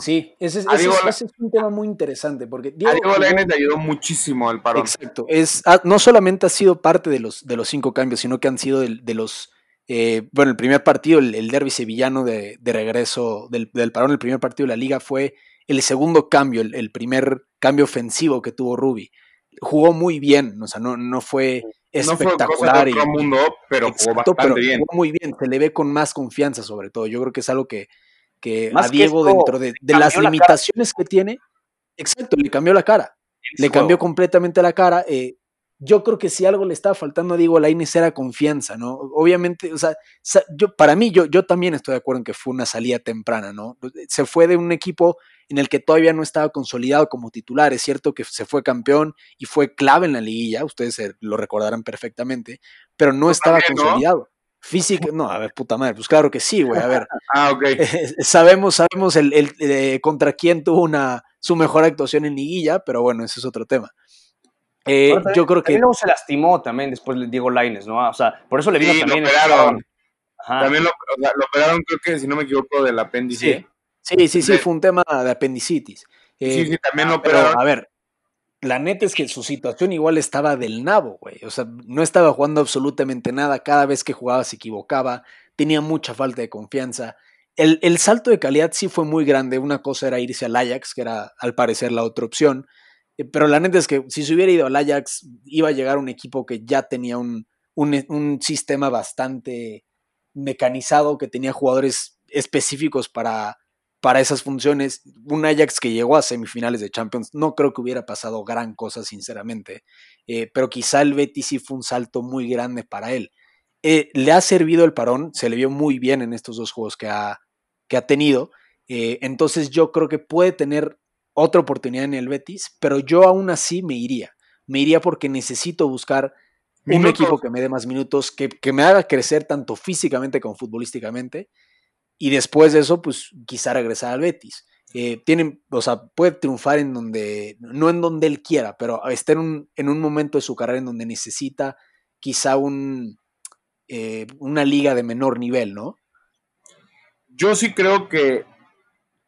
B: Sí, ese, es un tema muy interesante porque
D: Diego, a Diego Lainez le ayudó muchísimo al parón.
B: Exacto, es, no solamente ha sido parte de los, de los cinco cambios, sino que han sido de los eh, bueno, el primer partido, el, derby sevillano de, regreso del, parón, el primer partido de la liga fue el segundo cambio, el, primer cambio ofensivo que tuvo Ruby. Jugó muy bien, o sea, no, no fue espectacular.
D: No fue mundo, pero jugó bastante bien.
B: Jugó muy bien, se le ve con más confianza sobre todo. Yo creo que es algo que, que a Diego dentro de, las limitaciones que tiene, exacto, le cambió la cara. Le cambió completamente la cara. Eh, yo creo que si algo le estaba faltando a Diego Lainez era confianza, ¿no? Obviamente, o sea, yo, para mí, yo, yo también estoy de acuerdo en que fue una salida temprana, ¿no? Se fue de un equipo en el que todavía no estaba consolidado como titular. Es cierto que se fue campeón y fue clave en la liguilla, ustedes lo recordarán perfectamente, pero no estaba consolidado. Física, no, a ver, puta madre, pues claro que sí, güey, a ver.
D: ah, ok.
B: sabemos, sabemos el, el eh, contra quién tuvo una, su mejor actuación en liguilla, pero bueno, ese es otro tema. Eh, yo creo que.
C: Luego se lastimó también después Diego Laines, ¿no? O sea, por eso le vino también.
D: Lo operaron. También lo, lo, operaron, creo que, si no me equivoco, del apéndice.
B: Sí, sí, sí, fue un tema de apendicitis.
D: sí, sí, también lo ah, operaron.
B: a ver, la neta es que su situación igual estaba del nabo, güey. O sea, no estaba jugando absolutamente nada. Cada vez que jugaba se equivocaba. Tenía mucha falta de confianza. El, el salto de calidad sí fue muy grande. Una cosa era irse al Ajax, que era al parecer la otra opción. Eh, pero la neta es que si se hubiera ido al Ajax, iba a llegar un equipo que ya tenía un, un, sistema bastante mecanizado, que tenía jugadores específicos para, para esas funciones. Un Ajax que llegó a semifinales de Champions, no creo que hubiera pasado gran cosa, sinceramente. Eh, pero quizá el Betis sí fue un salto muy grande para él. Eh, le ha servido el parón, se le vio muy bien en estos dos juegos que ha, que ha tenido. entonces yo creo que puede tener otra oportunidad en el Betis, pero yo aún así me iría. Me iría porque necesito buscar un equipo que me dé más minutos, que, me haga crecer tanto físicamente como futbolísticamente. Y después de eso, pues quizá regresar al Betis. Eh, tienen, o sea, puede triunfar en donde, no en donde él quiera, pero está en un, en un momento de su carrera en donde necesita quizá un, eh, una liga de menor nivel, ¿no?
D: Yo sí creo que,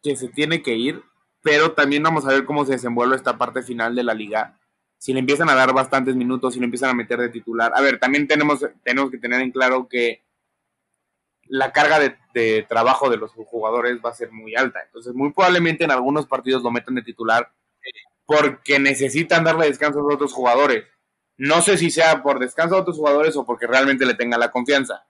D: que se tiene que ir, pero también vamos a ver cómo se desenvuelve esta parte final de la liga. Si le empiezan a dar bastantes minutos, si le empiezan a meter de titular. A ver, también tenemos, tenemos que tener en claro que la carga de, trabajo de los jugadores va a ser muy alta. Entonces, muy probablemente en algunos partidos lo metan de titular porque necesitan darle descanso a otros jugadores. No sé si sea por descanso a otros jugadores o porque realmente le tenga la confianza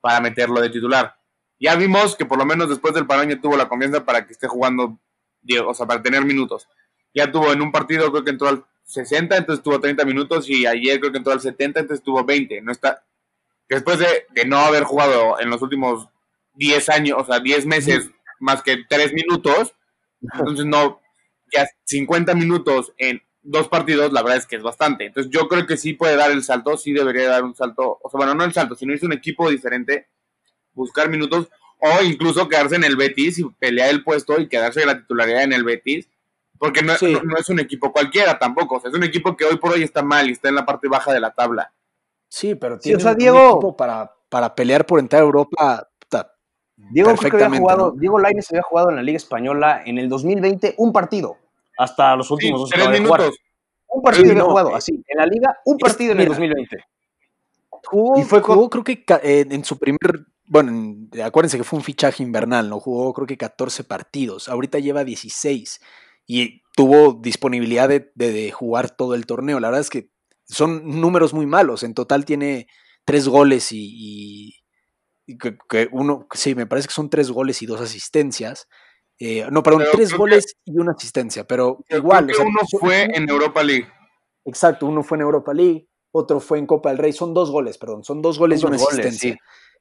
D: para meterlo de titular. Ya vimos que por lo menos después del parón ya tuvo la confianza para que esté jugando, o sea, para tener minutos. Ya tuvo en un partido, creo que entró al 60, entonces tuvo 30 minutos y ayer creo que entró al 70, entonces tuvo 20. No está, después de, de no haber jugado en los últimos 10 años, o sea, 10 meses más que 3 minutos, entonces no, ya 50 minutos en dos partidos, la verdad es que es bastante. Entonces yo creo que sí puede dar el salto, sí debería dar un salto, o sea, bueno, no el salto, sino irse un equipo diferente, buscar minutos, o incluso quedarse en el Betis y pelear el puesto y quedarse en la titularidad en el Betis, porque no, no, es un equipo cualquiera tampoco, o sea, es un equipo que hoy por hoy está mal y está en la parte baja de la tabla.
B: Sí, pero tiene un, equipo para, para pelear por entrar a Europa.
C: Diego, había jugado, Diego Lainez había jugado en la Liga Española en el 2020 un partido hasta los últimos dos
D: tres minutos.
C: Un partido sí, jugado, así. En la liga, un partido en el 2020.
B: Jugó, y fue, jugó creo que en su primer, bueno, acuérdense que fue un fichaje invernal, ¿no? Jugó creo que 14 partidos, ahorita lleva 16 y tuvo disponibilidad de, de, jugar todo el torneo. La verdad es que son números muy malos, en total tiene tres goles y, y que, uno, sí, me parece que son tres goles y dos asistencias. Eh, no, perdón, tres goles y una asistencia, pero igual.
D: uno fue en Europa League.
B: Exacto, uno fue en Europa League, otro fue en Copa del Rey, son dos goles, perdón, son dos goles y una asistencia.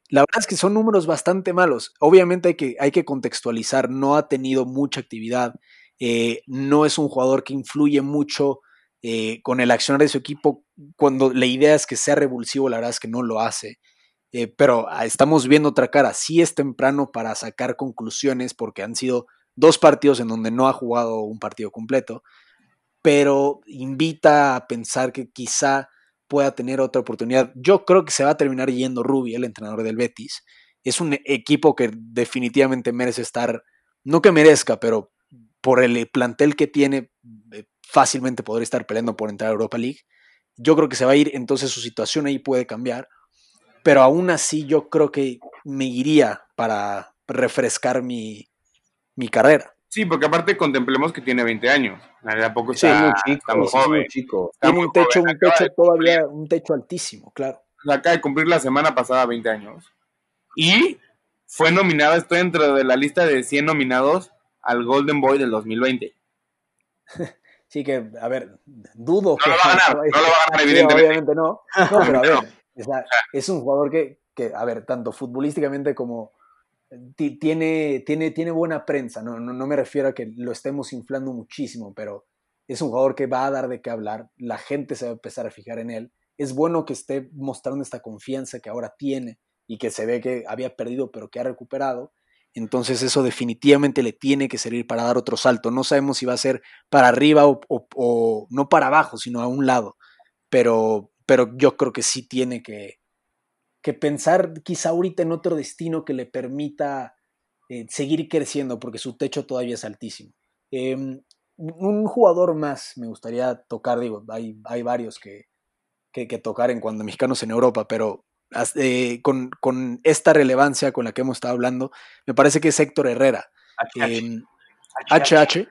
B: La verdad es que son números bastante malos. Obviamente hay que, hay que contextualizar, no ha tenido mucha actividad, eh, no es un jugador que influye mucho eh, con el accionar de su equipo cuando la idea es que sea revulsivo, la verdad es que no lo hace. Eh, pero ah, estamos viendo otra cara. Sí es temprano para sacar conclusiones porque han sido dos partidos en donde no ha jugado un partido completo, pero invita a pensar que quizá pueda tener otra oportunidad. Yo creo que se va a terminar yendo Rubi, el entrenador del Betis. Es un equipo que definitivamente merece estar, no que merezca, pero por el plantel que tiene, eh, fácilmente podría estar peleando por entrar a Europa League. Yo creo que se va a ir, entonces su situación ahí puede cambiar pero aún así yo creo que me iría para refrescar mi, carrera.
D: Sí, porque aparte contemplemos que tiene 20 años. Tampoco está,
B: sí, muy chico, muy chico. tiene un techo, un techo todavía, un techo altísimo, claro.
D: Acaba de cumplir la semana pasada 20 años. Y fue nominada, estoy dentro de la lista de 100 nominados al Golden Boy del 2020.
B: Sí, que, a ver, dudo
D: no
B: que.
D: Lo va a ganar, no lo va a ganar, evidentemente.
B: obviamente no. No, pero a ver, es un jugador que, que, a ver, tanto futbolísticamente como tiene, tiene, tiene buena prensa, ¿no? No, me refiero a que lo estemos inflando muchísimo, pero es un jugador que va a dar de qué hablar, la gente se va a empezar a fijar en él, es bueno que esté mostrando esta confianza que ahora tiene y que se ve que había perdido pero que ha recuperado, entonces eso definitivamente le tiene que servir para dar otro salto, no sabemos si va a ser para arriba o, no para abajo, sino a un lado, pero pero yo creo que sí tiene que, que pensar quizá ahorita en otro destino que le permita eh, seguir creciendo, porque su techo todavía es altísimo. Em, un jugador más me gustaría tocar, digo, hay, hay varios que, que, tocar en cuanto a mexicanos en Europa, pero eh, con, con, esta relevancia con la que hemos estado hablando, me parece que es Héctor Herrera. HH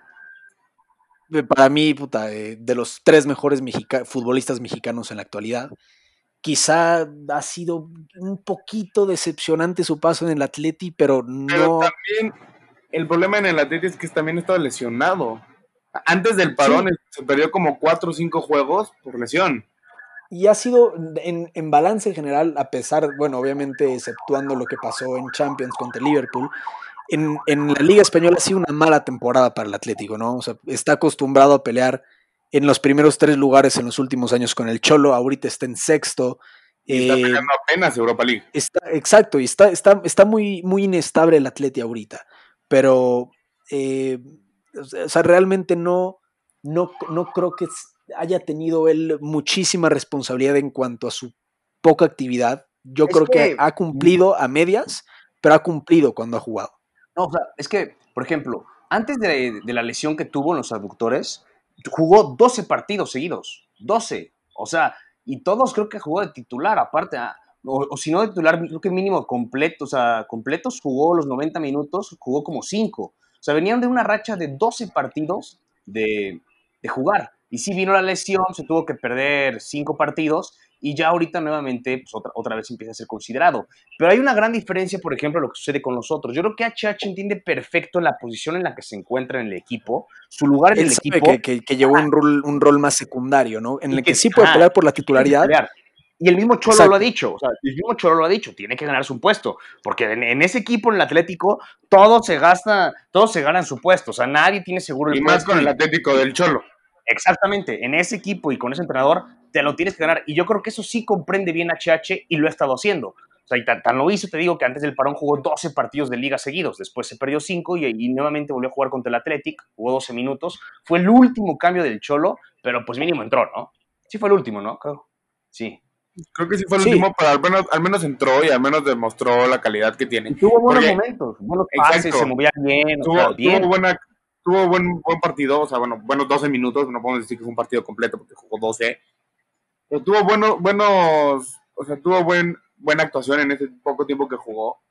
B: para mí, puta, eh, de los tres mejores futbolistas mexicanos en la actualidad. Quizá ha sido un poquito decepcionante su paso en el Atleti, pero no. Pero
D: también el problema en el Atleti es que también estaba lesionado. Antes del parón se perdió como cuatro o cinco juegos por lesión.
B: Y ha sido en, en balance general, a pesar, bueno, obviamente exceptuando lo que pasó en Champions contra Liverpool, en, la Liga Española ha sido una mala temporada para el Atlético, ¿no? O sea, está acostumbrado a pelear en los primeros tres lugares en los últimos años con el Cholo, ahorita está en sexto.
D: Y está eh, peleando apenas Europa League.
B: Está, exacto, y está, está, está muy, muy inestable el Atlético ahorita. Pero, eh, o sea, realmente no, no, no creo que haya tenido él muchísima responsabilidad en cuanto a su poca actividad. Yo creo que, ha cumplido a medias, pero ha cumplido cuando ha jugado.
C: No, o sea, es que, por ejemplo, antes de, la lesión que tuvo en los aductores, jugó 12 partidos seguidos. 12. O sea, y todos creo que jugó de titular, aparte. Ah, o, si no de titular, creo que mínimo completo, o sea, completos jugó los 90 minutos, jugó como 5. O sea, venían de una racha de 12 partidos de, de jugar. Y si vino la lesión, se tuvo que perder 5 partidos y ya ahorita nuevamente pues, otra, otra vez empieza a ser considerado. Pero hay una gran diferencia, por ejemplo, lo que sucede con nosotros. Yo creo que HH entiende perfecto la posición en la que se encuentra en el equipo, su lugar en el equipo.
B: Que, que, que llevó un rol, un rol más secundario, ¿no? En el que, sí puede pelear por la titularidad.
C: Y el mismo Cholo lo ha dicho, o sea, el mismo Cholo lo ha dicho, tiene que ganarse un puesto, porque en, ese equipo, en el Atlético, todo se gasta, todos se ganan su puesto, o sea, nadie tiene seguro
D: el y puesto. Y más con el Atlético del Cholo.
C: Exactamente, en ese equipo y con ese entrenador te lo tienes que ganar. Y yo creo que eso sí comprende bien HH y lo ha estado haciendo. O sea, y tan, lo hizo, te digo que antes del parón jugó 12 partidos de liga seguidos, después se perdió 5 y, nuevamente volvió a jugar contra el Athletic, jugó 12 minutos. Fue el último cambio del Cholo, pero pues mínimo entró, ¿no? Sí fue el último, ¿no? Creo. Sí.
D: Creo que sí fue el último, pero al menos, al menos entró y al menos demostró la calidad que tiene.
C: tuvo buenos momentos, buenos pases, se movía bien.
D: Tuvo, bien. tuvo buena, tuvo buen, buen partido, o sea, bueno, buenos 12 minutos, no podemos decir que fue un partido completo porque jugó 12, pero tuvo bueno, buenos, o sea, tuvo buen, buena actuación en ese poco tiempo que jugó.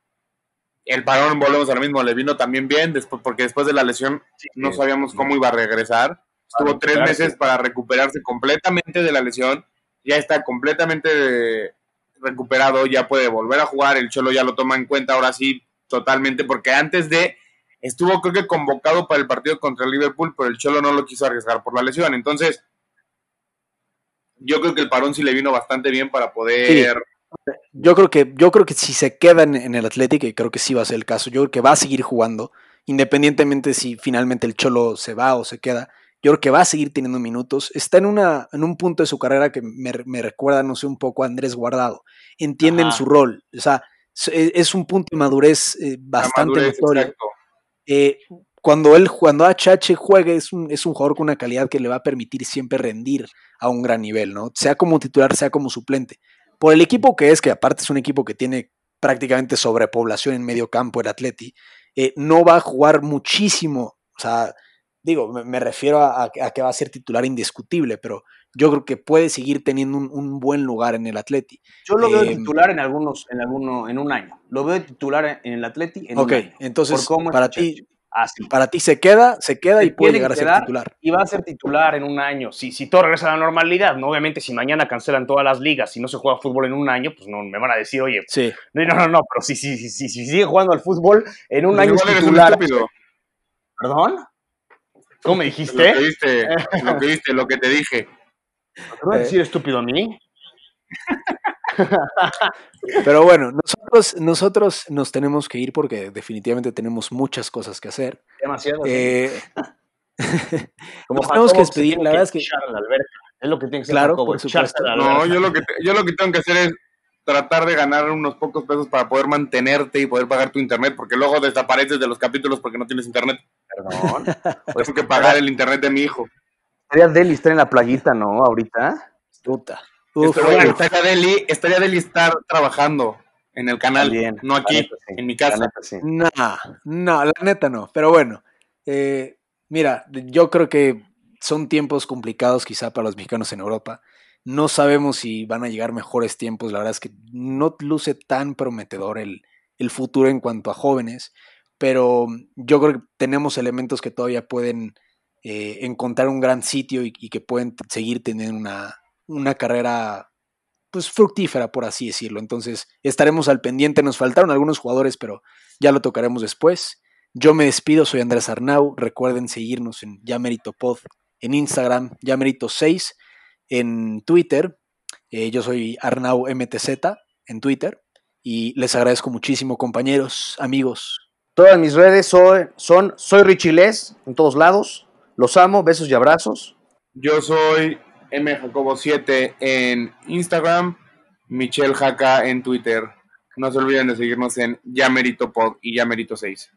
D: El parón, volvemos ahora mismo, le vino también bien, después, porque después de la lesión no sabíamos cómo iba a regresar. Estuvo tres meses para recuperarse completamente de la lesión, ya está completamente recuperado, ya puede volver a jugar, el Cholo ya lo toma en cuenta ahora sí totalmente, porque antes de estuvo creo que convocado para el partido contra el Liverpool, pero el Cholo no lo quiso arriesgar por la lesión. Entonces, yo creo que el parón sí le vino bastante bien para poder...
B: Yo creo que, yo creo que si se queda en, el Atlético, y creo que sí va a ser el caso, yo creo que va a seguir jugando, independientemente si finalmente el Cholo se va o se queda, yo creo que va a seguir teniendo minutos. Está en, una, en un punto de su carrera que me, recuerda, no sé, un poco a Andrés Guardado. Entienden su rol. O sea, es, un punto de madurez eh, bastante notorio. Eh, cuando él, cuando HH juegue, es un, es un jugador con una calidad que le va a permitir siempre rendir a un gran nivel, ¿no? Sea como titular, sea como suplente. Por el equipo que es, que aparte es un equipo que tiene prácticamente sobrepoblación en medio campo, el Atleti, eh, no va a jugar muchísimo. O sea, digo, me, refiero a, que va a ser titular indiscutible, pero yo creo que puede seguir teniendo un, buen lugar en el Atleti.
C: Yo lo veo em, titular en algunos, en alguno, en un año. Lo veo titular en el Atleti en un año.
B: entonces para ti, para ti se queda, se queda y puede llegar a ser titular.
C: Y va a ser titular en un año. Si, si todo regresa a la normalidad, ¿no? obviamente si mañana cancelan todas las ligas y no se juega fútbol en un año, pues no me van a decir, oye,
B: sí.
C: no, no, no, pero si, si, si, si, sigue jugando al fútbol en un año es titular. ¿Perdón? ¿Cómo me dijiste?
D: Lo que viste, lo que, viste, lo que te dije.
C: ¿No vas a decir estúpido a mí?
B: Pero bueno, nosotros, nosotros nos tenemos que ir porque definitivamente tenemos muchas cosas que hacer.
C: Demasiado.
B: Eh, Como tenemos que despedir, la verdad es que...
C: Es lo que tiene que
B: Claro, por supuesto.
D: No, yo lo, que yo lo que tengo que hacer es tratar de ganar unos pocos pesos para poder mantenerte y poder pagar tu internet, porque luego desapareces de los capítulos porque no tienes internet.
C: Perdón.
D: Tengo que pagar el internet de mi hijo.
C: Estaría Deli estar en la playita, ¿no? Ahorita.
B: Puta.
D: estaría, Deli, estaría Deli estar trabajando en el canal, no aquí, en mi casa.
B: No, no, la neta no. Pero bueno, eh, mira, yo creo que son tiempos complicados quizá para los mexicanos en Europa. No sabemos si van a llegar mejores tiempos. La verdad es que no luce tan prometedor el, el futuro en cuanto a jóvenes, pero yo creo que tenemos elementos que todavía pueden eh, encontrar un gran sitio y, que pueden seguir teniendo una, una carrera pues fructífera, por así decirlo. Entonces, estaremos al pendiente. Nos faltaron algunos jugadores, pero ya lo tocaremos después. Yo me despido, soy Andrés Arnau. Recuerden seguirnos en Yamerito Pod en Instagram, Yamerito 6 en Twitter. Eh, yo soy Arnau MTZ en Twitter. Y les agradezco muchísimo, compañeros, amigos.
C: Todas mis redes son, son soy Richiles en todos lados. Los amo, besos y abrazos.
D: Yo soy mjacobo7 en Instagram, Michelle Jaca en Twitter. No se olviden de seguirnos en Yamerito Pod y Yamerito 6.